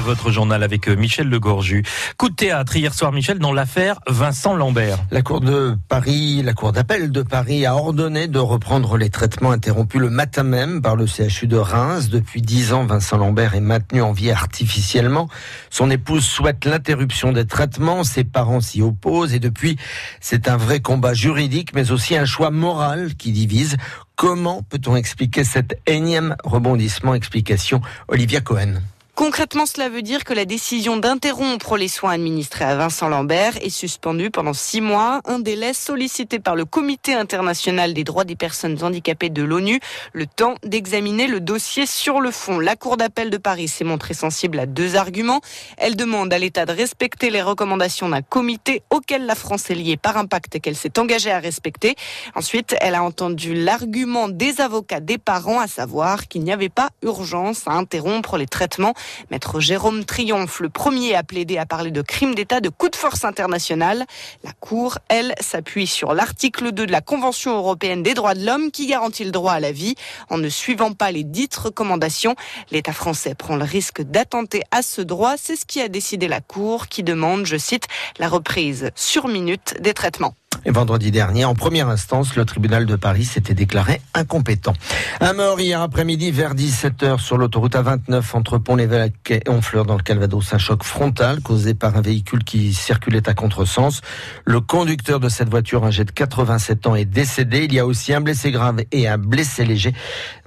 Votre journal avec euh, Michel Legorju. Coup de théâtre hier soir, Michel, dans l'affaire Vincent Lambert. La Cour de Paris, la Cour d'appel de Paris a ordonné de reprendre les traitements interrompus le matin même par le CHU de Reims. Depuis dix ans, Vincent Lambert est maintenu en vie artificiellement. Son épouse souhaite l'interruption des traitements. Ses parents s'y opposent et depuis, c'est un vrai combat juridique, mais aussi un choix moral qui divise. Comment peut-on expliquer cet énième rebondissement? Explication Olivia Cohen. Concrètement, cela veut dire que la décision d'interrompre les soins administrés à Vincent Lambert est suspendue pendant six mois, un délai sollicité par le Comité international des droits des personnes handicapées de l'ONU, le temps d'examiner le dossier sur le fond. La Cour d'appel de Paris s'est montrée sensible à deux arguments. Elle demande à l'État de respecter les recommandations d'un comité auquel la France est liée par un pacte qu'elle s'est engagée à respecter. Ensuite, elle a entendu l'argument des avocats des parents, à savoir qu'il n'y avait pas urgence à interrompre les traitements Maître Jérôme Triomphe, le premier à plaider à parler de crime d'État de coup de force international. La Cour, elle, s'appuie sur l'article 2 de la Convention européenne des droits de l'homme qui garantit le droit à la vie. En ne suivant pas les dites recommandations, l'État français prend le risque d'attenter à ce droit. C'est ce qui a décidé la Cour qui demande, je cite, la reprise sur minute des traitements. Et vendredi dernier, en première instance, le tribunal de Paris s'était déclaré incompétent. Un mort hier après-midi vers 17h sur l'autoroute A29 entre Pont-l'Évêque et Honfleur dans le Calvados. Un choc frontal causé par un véhicule qui circulait à contresens. Le conducteur de cette voiture, âgé de 87 ans, est décédé. Il y a aussi un blessé grave et un blessé léger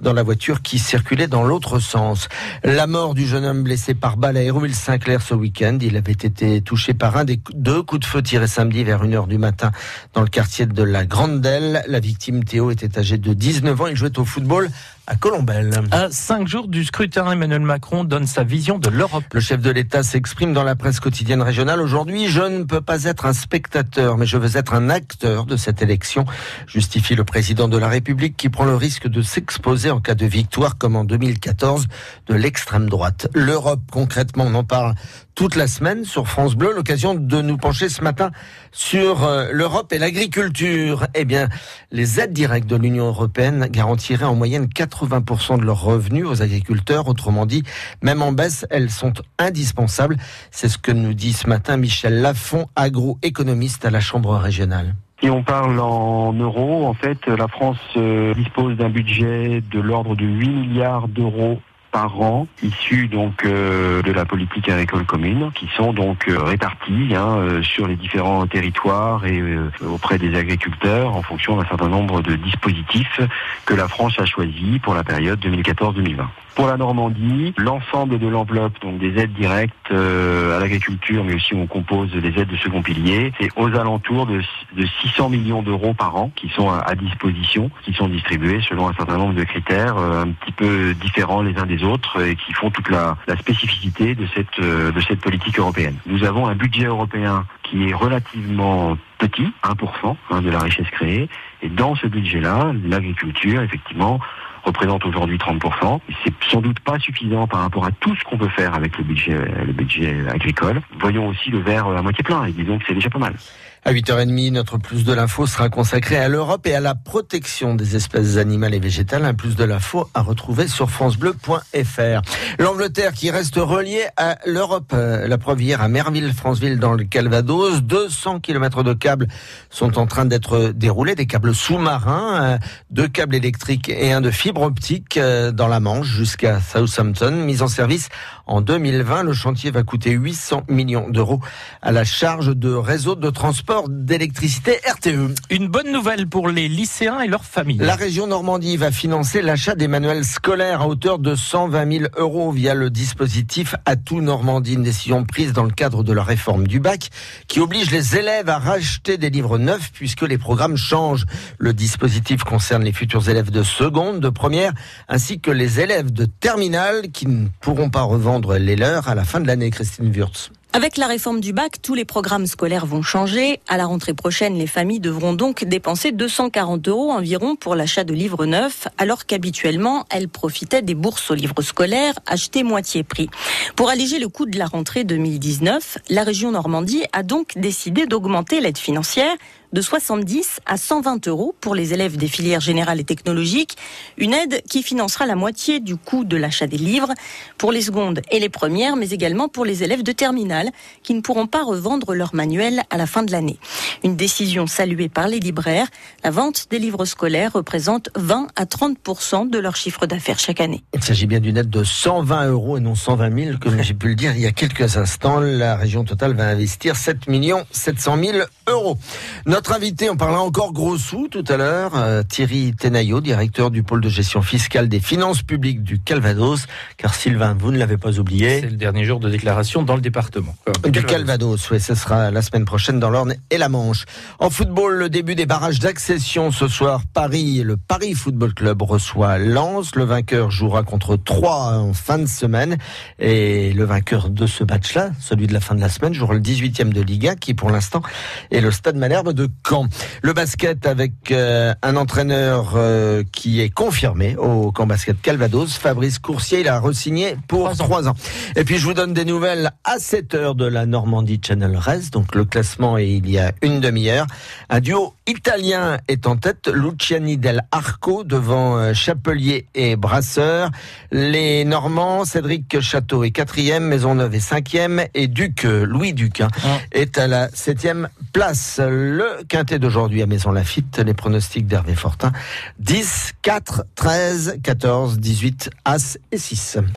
dans la voiture qui circulait dans l'autre sens. La mort du jeune homme blessé par balle à Hérouville-Saint-Clair ce week-end. Il avait été touché par un des deux coups de feu tirés samedi vers 1h du matin dans le quartier de la Grande Delle. La victime Théo était âgé de 19 ans. Il jouait au football à Colombelle. À cinq jours du scrutin, Emmanuel Macron donne sa vision de l'Europe. Le chef de l'État s'exprime dans la presse quotidienne régionale. Aujourd'hui, je ne peux pas être un spectateur, mais je veux être un acteur de cette élection, justifie le président de la République qui prend le risque de s'exposer en cas de victoire, comme en 2014, de l'extrême droite. L'Europe, concrètement, on en parle toute la semaine sur France Bleu. L'occasion de nous pencher ce matin sur euh, l'Europe et l'agriculture. Eh bien, les aides directes de l'Union européenne garantiraient en moyenne 80% de leurs revenus aux agriculteurs. Autrement dit, même en baisse, elles sont indispensables. C'est ce que nous dit ce matin Michel Lafont, agroéconomiste à la Chambre régionale. Si on parle en euros, en fait, la France euh, dispose d'un budget de l'ordre de 8 milliards d'euros par an issus donc euh, de la politique agricole commune qui sont donc euh, répartis hein, euh, sur les différents territoires et auprès des agriculteurs en fonction d'un certain nombre de dispositifs que la France a choisis pour la période 2014-2020. Pour la Normandie, l'ensemble de l'enveloppe, donc des aides directes à l'agriculture, mais aussi on compose des aides de second pilier, c'est aux alentours de, 600 millions d'euros par an qui sont à, disposition, qui sont distribués selon un certain nombre de critères un petit peu différents les uns des autres autres et qui font toute la, spécificité de cette, euh, de cette politique européenne. Nous avons un budget européen qui est relativement petit, 1% hein, de la richesse créée, et dans ce budget-là, l'agriculture, effectivement, représente aujourd'hui 30%. C'est sans doute pas suffisant par rapport à tout ce qu'on peut faire avec le budget, le budget agricole. Voyons aussi le verre à moitié plein et disons que c'est déjà pas mal. À 8h30, notre plus de l'info sera consacré à l'Europe et à la protection des espèces animales et végétales. Un plus de l'info à retrouver sur francebleu.fr. L'Angleterre qui reste reliée à l'Europe. Euh, la preuve hier à Merville, Franceville, dans le Calvados. 200 km de câbles sont en train d'être déroulés, des câbles sous-marins, euh, deux câbles électriques et un de fibre optique euh, dans la Manche jusqu'à Southampton. Mise en service en 2020, le chantier va coûter 800 millions d'euros à la charge de réseau de transport d'électricité RTE. Une bonne nouvelle pour les lycéens et leurs familles. La région Normandie va financer l'achat des manuels scolaires à hauteur de 120 000 euros via le dispositif Atout Normandie, une décision prise dans le cadre de la réforme du bac qui oblige les élèves à racheter des livres neufs puisque les programmes changent. Le dispositif concerne les futurs élèves de seconde, de première, ainsi que les élèves de terminale qui ne pourront pas revendre les leurs à la fin de l'année, Christine Wurtz. Avec la réforme du bac, tous les programmes scolaires vont changer. À la rentrée prochaine, les familles devront donc dépenser 240 euros environ pour l'achat de livres neufs, alors qu'habituellement, elles profitaient des bourses aux livres scolaires achetés moitié prix. Pour alléger le coût de la rentrée 2019, la région Normandie a donc décidé d'augmenter l'aide financière de 70 à 120 euros pour les élèves des filières générales et technologiques. Une aide qui financera la moitié du coût de l'achat des livres pour les secondes et les premières, mais également pour les élèves de terminale qui ne pourront pas revendre leur manuel à la fin de l'année. Une décision saluée par les libraires. La vente des livres scolaires représente 20 à 30% de leur chiffre d'affaires chaque année. Il s'agit bien d'une aide de 120 euros et non 120 000, comme j'ai pu le dire il y a quelques instants. La région totale va investir 7 millions 700 000 euros. Notre invité, on parlait encore gros sous tout à l'heure, euh, Thierry Tenaillot, directeur du pôle de gestion fiscale des finances publiques du Calvados. Car Sylvain, vous ne l'avez pas oublié. C'est le dernier jour de déclaration dans le département. Du Calvados, oui, ce sera la semaine prochaine dans l'Orne et la Manche. En football, le début des barrages d'accession ce soir. Paris, le Paris Football Club reçoit Lens. Le vainqueur jouera contre Troyes en fin de semaine. Et le vainqueur de ce match-là, celui de la fin de la semaine, jouera le 18e de Liga, qui pour l'instant est le Stade Malherbe de Caen. Le basket avec euh, un entraîneur euh, qui est confirmé au camp basket Calvados, Fabrice Coursier. Il a resigné pour trois ans. Et puis je vous donne des nouvelles à 7 heures de la Normandie Channel Race. Donc le classement est il y a une demi-heure. Un duo italien est en tête, Luciani del Arco devant euh, Chapelier et Brasseur. Les Normands, Cédric Château est quatrième, Maisonneuve est cinquième et Duc, Louis Duc, hein, est à la septième place. Quintet d'aujourd'hui à Maison Lafitte, les pronostics d'Hervé Fortin, 10, 4, 13, 14, 18, As et 6.